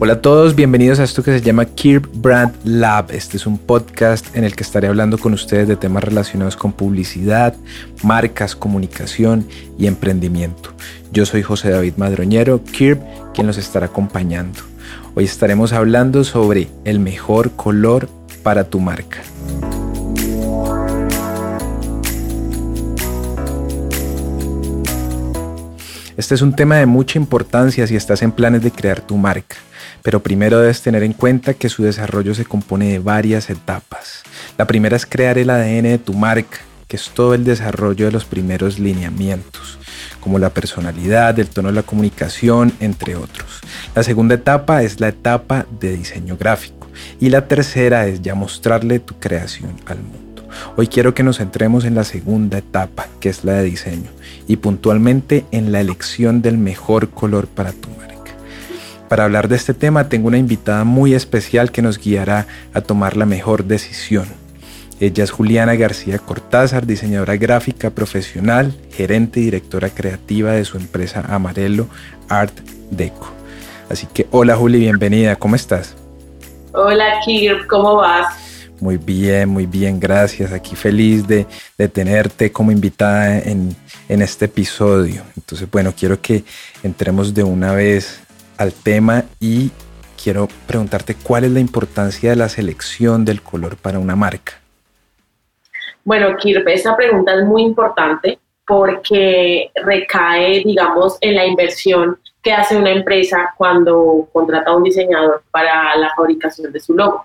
Hola a todos, bienvenidos a esto que se llama Kirp Brand Lab. Este es un podcast en el que estaré hablando con ustedes de temas relacionados con publicidad, marcas, comunicación y emprendimiento. Yo soy José David Madroñero, Kirp, quien los estará acompañando. Hoy estaremos hablando sobre el mejor color para tu marca. Este es un tema de mucha importancia si estás en planes de crear tu marca pero primero debes tener en cuenta que su desarrollo se compone de varias etapas. La primera es crear el ADN de tu marca, que es todo el desarrollo de los primeros lineamientos, como la personalidad, el tono de la comunicación, entre otros. La segunda etapa es la etapa de diseño gráfico y la tercera es ya mostrarle tu creación al mundo. Hoy quiero que nos centremos en la segunda etapa, que es la de diseño, y puntualmente en la elección del mejor color para tu marca. Para hablar de este tema tengo una invitada muy especial que nos guiará a tomar la mejor decisión. Ella es Juliana García Cortázar, diseñadora gráfica profesional, gerente y directora creativa de su empresa Amarelo Art Deco. Así que hola Juli, bienvenida, ¿cómo estás? Hola Kir, ¿cómo vas? Muy bien, muy bien, gracias. Aquí feliz de, tenerte como invitada en, en este episodio. Entonces, bueno, quiero que entremos de una vez al tema y quiero preguntarte cuál es la importancia de la selección del color para una marca. Bueno, Kirpe, esa pregunta es muy importante porque recae, digamos, en la inversión que hace una empresa cuando contrata a un diseñador para la fabricación de su logo.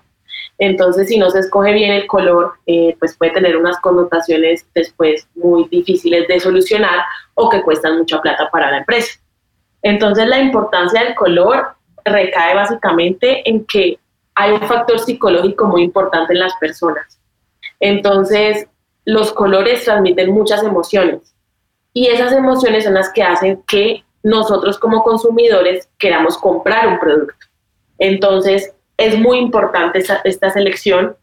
Entonces, si no se escoge bien el color, eh, pues puede tener unas connotaciones después muy difíciles de solucionar o que cuestan mucha plata para la empresa. Entonces la importancia del color recae básicamente en que hay un factor psicológico muy importante en las personas. Entonces los colores transmiten muchas emociones y esas emociones son las que hacen que nosotros como consumidores queramos comprar un producto. Entonces es muy importante esta, selección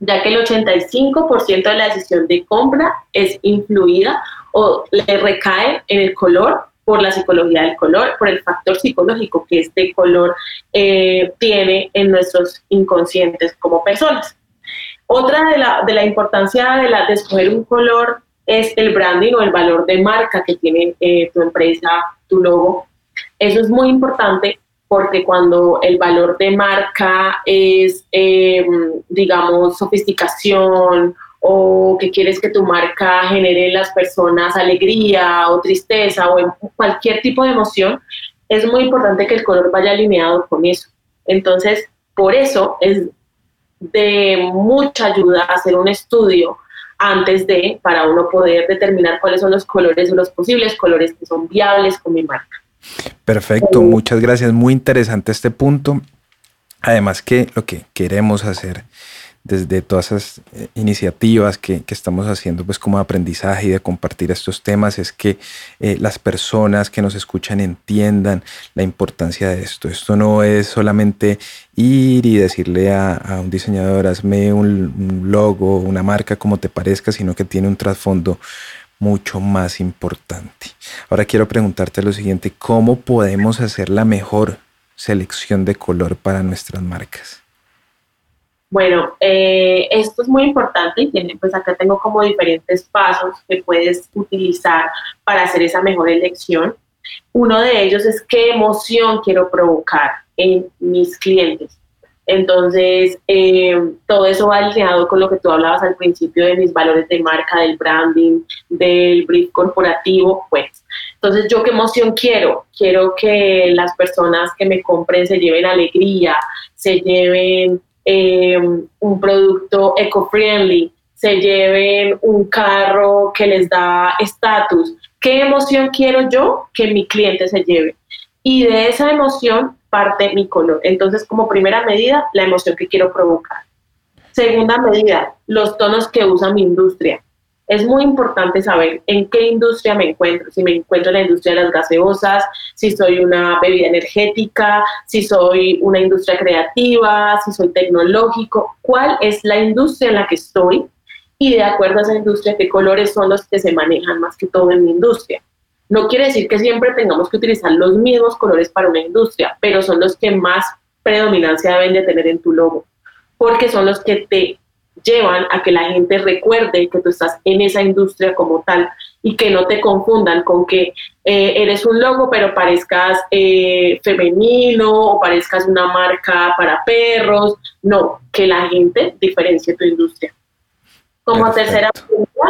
ya que el 85% de la decisión de compra es influida o le recae en el color por la psicología del color, por el factor psicológico que este color eh, tiene en nuestros inconscientes como personas. Otra de la, de la importancia de, la, de escoger un color es el branding o el valor de marca que tiene eh, tu empresa, tu logo. Eso es muy importante porque cuando el valor de marca es, eh, digamos, sofisticación o que quieres que tu marca genere en las personas alegría o tristeza o cualquier tipo de emoción, es muy importante que el color vaya alineado con eso. Entonces, por eso es de mucha ayuda hacer un estudio antes de, para uno poder determinar cuáles son los colores o los posibles colores que son viables con mi marca. Perfecto, muchas gracias. Muy interesante este punto. Además que lo que queremos hacer desde todas esas eh, iniciativas que, estamos haciendo pues como aprendizaje y de compartir estos temas es que eh, las personas que nos escuchan entiendan la importancia de esto. Esto no es solamente ir y decirle a, un diseñador hazme un, un logo, una marca como te parezca, sino que tiene un trasfondo mucho más importante. Ahora quiero preguntarte lo siguiente, ¿cómo podemos hacer la mejor selección de color para nuestras marcas? Bueno, eh, esto es muy importante y tiene, pues acá tengo como diferentes pasos que puedes utilizar para hacer esa mejor elección. Uno de ellos es qué emoción quiero provocar en mis clientes. Entonces, eh, todo eso va alineado con lo que tú hablabas al principio de mis valores de marca, del branding, del brief corporativo, pues. Entonces, ¿yo qué emoción quiero? Quiero que las personas que me compren se lleven alegría, se lleven eh, un producto eco-friendly, se lleven un carro que les da estatus. ¿Qué emoción quiero yo que mi cliente se lleve? Y de esa emoción parte mi color. Entonces, como primera medida, la emoción que quiero provocar. Segunda medida, los tonos que usa mi industria es muy importante saber en qué industria me encuentro, si me encuentro en la industria de las gaseosas, si soy una bebida energética, si soy una industria creativa, si soy tecnológico, cuál es la industria en la que estoy y de acuerdo a esa industria qué colores son los que se manejan más que todo en mi industria. No quiere decir que siempre tengamos que utilizar los mismos colores para una industria, pero son los que más predominancia deben de tener en tu logo, porque son los que te llevan a que la gente recuerde que tú estás en esa industria como tal y que no te confundan con que eh, eres un logo pero parezcas eh, femenino o parezcas una marca para perros. No, que la gente diferencie tu industria. Como tercera pregunta,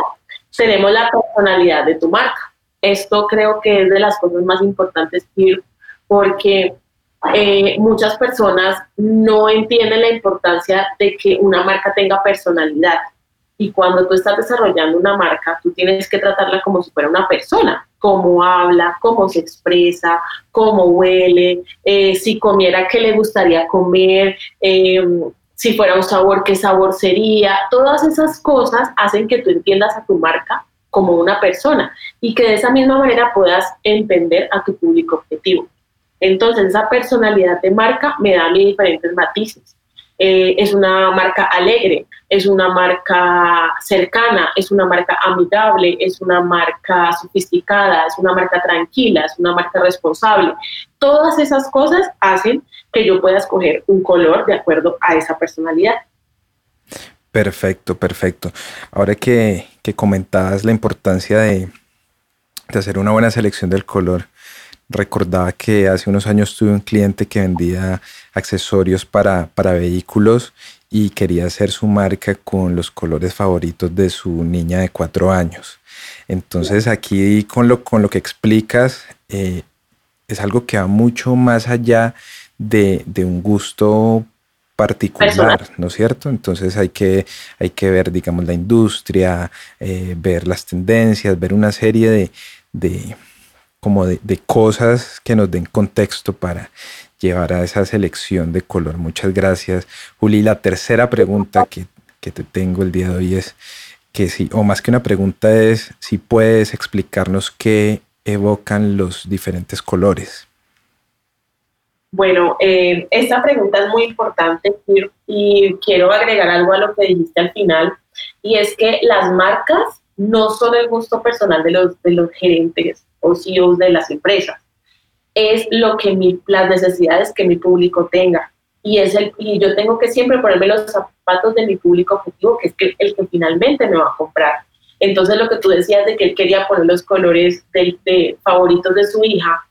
tenemos la personalidad de tu marca. Esto creo que es de las cosas más importantes, porque eh, muchas personas no entienden la importancia de que una marca tenga personalidad. Y cuando tú estás desarrollando una marca, tú tienes que tratarla como si fuera una persona, cómo habla, cómo se expresa, cómo huele, eh, si comiera, qué le gustaría comer, em, si fuera un sabor, qué sabor sería. Todas esas cosas hacen que tú entiendas a tu marca como una persona y que de esa misma manera puedas entender a tu público objetivo. Entonces, esa personalidad de marca me da mí diferentes matices. Eh, es una marca alegre, es una marca cercana, es una marca amigable, es una marca sofisticada, es una marca tranquila, es una marca responsable. Todas esas cosas hacen que yo pueda escoger un color de acuerdo a esa personalidad. Perfecto, perfecto. Ahora que, que comentabas la importancia de, de hacer una buena selección del color, recordaba que hace unos años tuve un cliente que vendía accesorios para, para vehículos y quería hacer su marca con los colores favoritos de su niña de cuatro años. Entonces aquí con lo, con lo que explicas eh, es algo que va mucho más allá de, un gusto particular, ¿no es cierto? Entonces hay que, hay que ver, digamos, la industria, eh, ver las tendencias, ver una serie de, de como de, cosas que nos den contexto para llevar a esa selección de color. Muchas gracias, Juli. La tercera pregunta que, que te tengo el día de hoy es que si, o más que una pregunta es si puedes explicarnos qué evocan los diferentes colores. Bueno, eh, esta pregunta es muy importante y quiero agregar algo a lo que dijiste al final, y es que las marcas no son el gusto personal de los, de los gerentes o CEOs de las empresas. Es lo que las necesidades que mi público tenga. Y, es el, y yo tengo que siempre ponerme los zapatos de mi público objetivo, que es el que finalmente me va a comprar. Entonces lo que tú decías de que él quería poner los colores de, favoritos de su hija,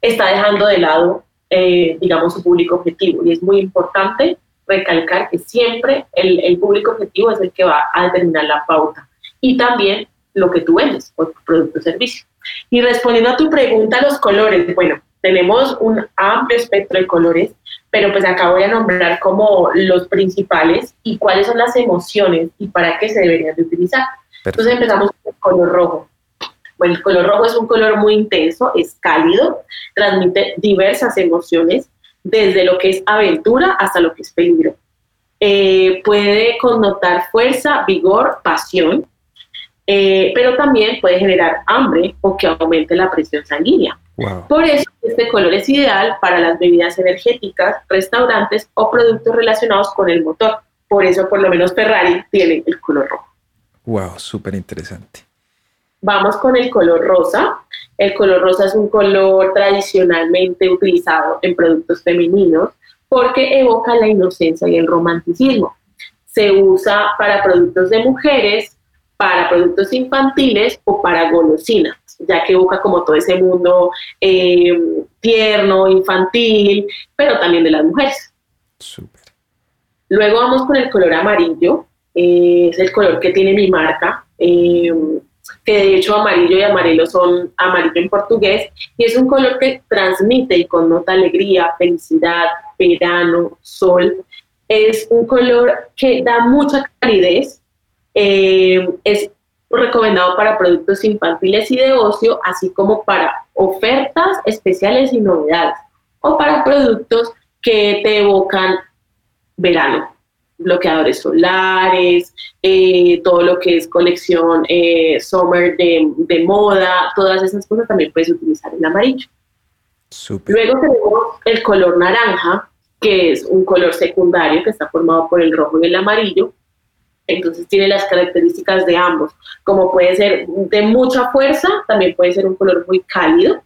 está dejando de lado, eh, digamos, su público objetivo. Y es muy importante recalcar que siempre el, el, público objetivo es el que va a determinar la pauta. Y también lo que tú vendes o tu producto o servicio. Y respondiendo a tu pregunta, los colores, bueno, tenemos un amplio espectro de colores, pero pues acá voy a nombrar como los principales y cuáles son las emociones y para qué se deberían de utilizar. Entonces empezamos con el color rojo. Bueno, el color rojo es un color muy intenso, es cálido, transmite diversas emociones, desde lo que es aventura hasta lo que es peligro. Eh, puede connotar fuerza, vigor, pasión, eh, pero también puede generar hambre o que aumente la presión sanguínea. Por eso este color es ideal para las bebidas energéticas, restaurantes o productos relacionados con el motor. Por eso por lo menos Ferrari tiene el color rojo. Wow, súper interesante. Vamos con el color rosa. El color rosa es un color tradicionalmente utilizado en productos femeninos porque evoca la inocencia y el romanticismo. Se usa para productos de mujeres, para productos infantiles o para golosinas, ya que evoca como todo ese mundo eh, tierno, infantil, pero también de las mujeres. Luego vamos con el color amarillo, eh, es el color que tiene mi marca, eh, que de hecho amarillo y amarillo son amarillo en portugués, y es un color que transmite y connota alegría, felicidad, verano, sol. Es un color que da mucha calidez, eh, es recomendado para productos infantiles y de ocio, así como para ofertas especiales y novedades, o para productos que te evocan verano, bloqueadores solares, eh, todo lo que es colección eh, summer de, moda, todas esas cosas también puedes utilizar el amarillo. Luego tenemos el color naranja, que es un color secundario que está formado por el rojo y el amarillo, entonces tiene las características de ambos, como puede ser de mucha fuerza, también puede ser un color muy cálido,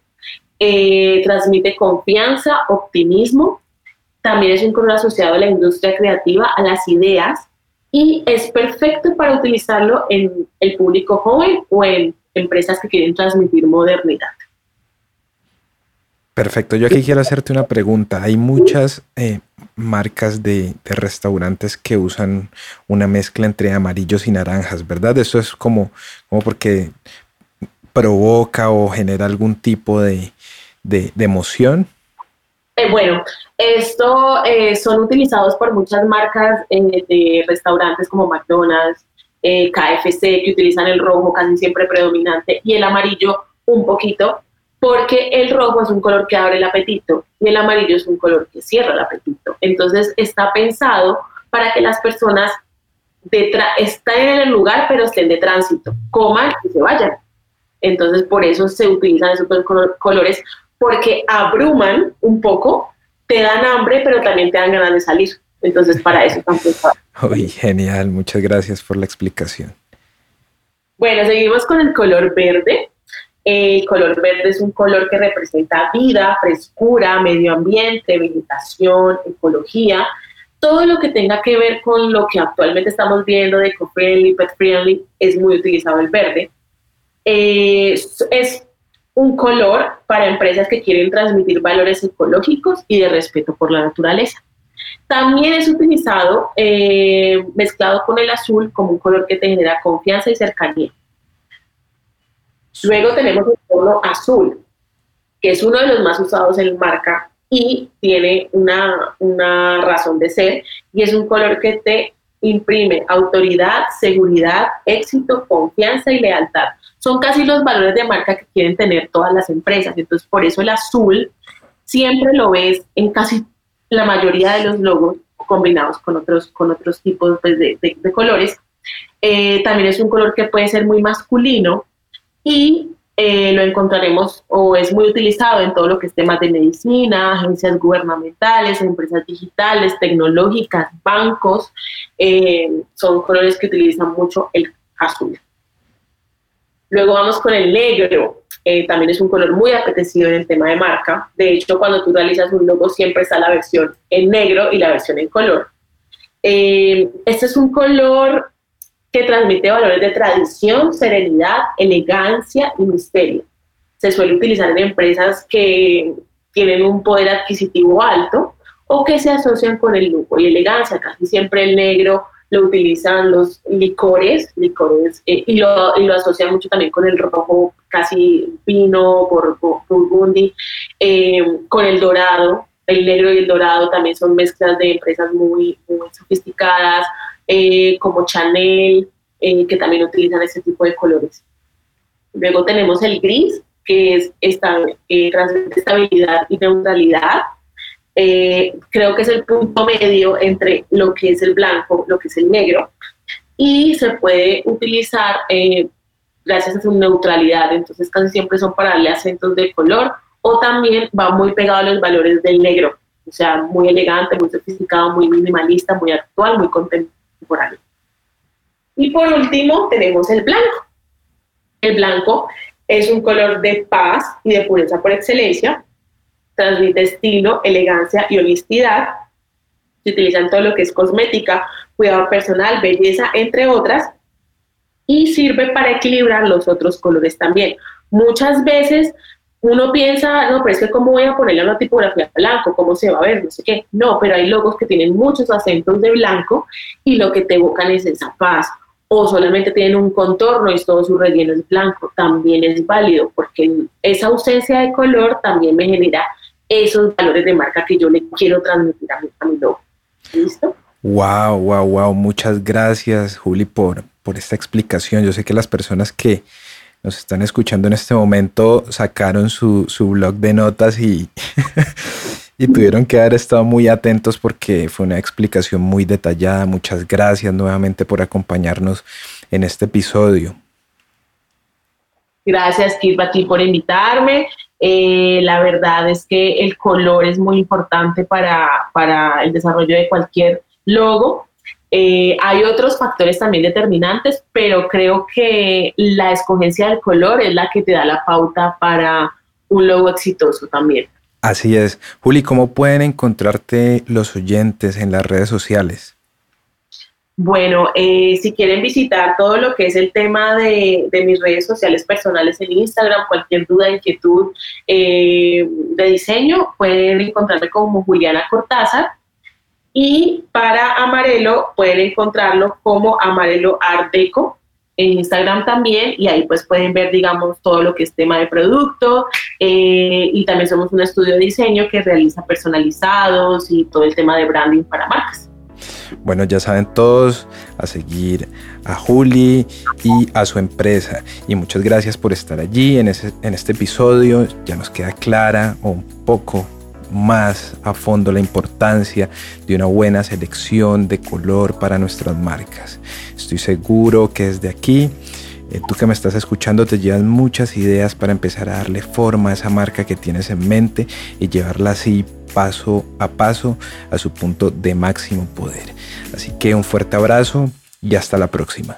eh, transmite confianza, optimismo, también es un color asociado a la industria creativa, a las ideas, y es perfecto para utilizarlo en el público joven o en empresas que quieren transmitir modernidad. Perfecto, yo aquí quiero hacerte una pregunta. Hay muchas eh, marcas de, restaurantes que usan una mezcla entre amarillos y naranjas, ¿verdad? Eso es como, como porque provoca o genera algún tipo de, emoción. Eh, bueno, esto eh, son utilizados por muchas marcas de restaurantes como McDonald's, KFC, que utilizan el rojo casi siempre predominante y el amarillo un poquito porque el rojo es un color que abre el apetito y el amarillo es un color que cierra el apetito. Entonces está pensado para que las personas estén en el lugar pero estén de tránsito, coman y se vayan. Entonces por eso se utilizan esos colores porque abruman un poco, te dan hambre pero también te dan ganas de salir. Entonces para eso están pensados. Uy, genial, muchas gracias por la explicación. Bueno, seguimos con el color verde. El color verde es un color que representa vida, frescura, medio ambiente, vegetación, ecología, todo lo que tenga que ver con lo que actualmente estamos viendo de eco-friendly, pet-friendly, es muy utilizado el verde. es, es un color para empresas que quieren transmitir valores ecológicos y de respeto por la naturaleza. También es utilizado eh, mezclado con el azul como un color que te genera confianza y cercanía. Luego tenemos el tono azul, que es uno de los más usados en marca y tiene una, una razón de ser y es un color que te imprime autoridad, seguridad, éxito, confianza y lealtad. Son casi los valores de marca que quieren tener todas las empresas. Entonces, por eso el azul siempre lo ves en casi la mayoría de los logos combinados con otros, con otros tipos pues, de, colores. Eh, también es un color que puede ser muy masculino, y eh, lo encontraremos o es muy utilizado en todo lo que es temas de medicina, agencias gubernamentales, empresas digitales, tecnológicas, bancos. Eh, son colores que utilizan mucho el azul. Luego vamos con el negro. Eh, también es un color muy apetecido en el tema de marca. De hecho, cuando tú realizas un logo siempre está la versión en negro y la versión en color. este es un color que transmite valores de tradición, serenidad, elegancia y misterio. Se suele utilizar en empresas que tienen un poder adquisitivo alto o que se asocian con el lujo y elegancia. Casi siempre el negro lo utilizan los licores, licores eh, y, lo, y, lo, asocian mucho también con el rojo, casi vino, por, burgundy, eh, con el dorado. El negro y el dorado también son mezclas de empresas muy, muy sofisticadas, eh, como Chanel, eh, que también utilizan este tipo de colores. Luego tenemos el gris, que es esta, eh, estabilidad y neutralidad. Creo que es el punto medio entre lo que es el blanco, lo que es el negro, y se puede utilizar gracias a su neutralidad, entonces casi siempre son para darle acentos de color o también va muy pegado a los valores del negro, o sea, muy elegante, muy sofisticado, muy minimalista, muy actual, muy contemporáneo. Y por último tenemos el blanco. El blanco es un color de paz y de pureza por excelencia, transmite estilo, elegancia y honestidad. Se utiliza en todo lo que es cosmética, cuidado personal, belleza, entre otras, y sirve para equilibrar los otros colores también. Muchas veces uno piensa, no, pero es que cómo voy a ponerle una tipografía blanco, cómo se va a ver, no sé qué. No, pero hay logos que tienen muchos acentos de blanco y lo que te evocan es esa paz o solamente tienen un contorno y todo su relleno es blanco, también es válido porque esa ausencia de color también me genera esos valores de marca que yo le quiero transmitir a mi, a logo. ¿Listo? Wow, wow, wow. Muchas gracias, Juli, por, por esta explicación. Yo sé que las personas que nos están escuchando en este momento sacaron su, su blog de notas y y tuvieron que haber estado muy atentos porque fue una explicación muy detallada. Muchas gracias nuevamente por acompañarnos en este episodio. Gracias, Kirpa, a ti por invitarme. Eh, la verdad es que el color es muy importante para, para el desarrollo de cualquier logo. Eh, hay otros factores también determinantes, pero creo que la escogencia del color es la que te da la pauta para un logo exitoso también. Así es. Juli, ¿cómo pueden encontrarte los oyentes en las redes sociales? Bueno, eh, si quieren visitar todo lo que es el tema de, mis redes sociales personales en Instagram, cualquier duda, inquietud eh, de diseño, pueden encontrarme como Juliana Cortázar. Y para Amarelo, pueden encontrarlo como Amarelo Art Deco en Instagram también y ahí pues pueden ver digamos todo lo que es tema de producto eh, y también somos un estudio de diseño que realiza personalizados y todo el tema de branding para marcas. Bueno, ya saben todos a seguir a Juli y a su empresa. Y muchas gracias por estar allí en, en este episodio. Ya nos queda clara un poco más a fondo la importancia de una buena selección de color para nuestras marcas. Estoy seguro que desde aquí, eh, tú que me estás escuchando, te llevas muchas ideas para empezar a darle forma a esa marca que tienes en mente y llevarla así paso a paso a su punto de máximo poder. Así que un fuerte abrazo y hasta la próxima.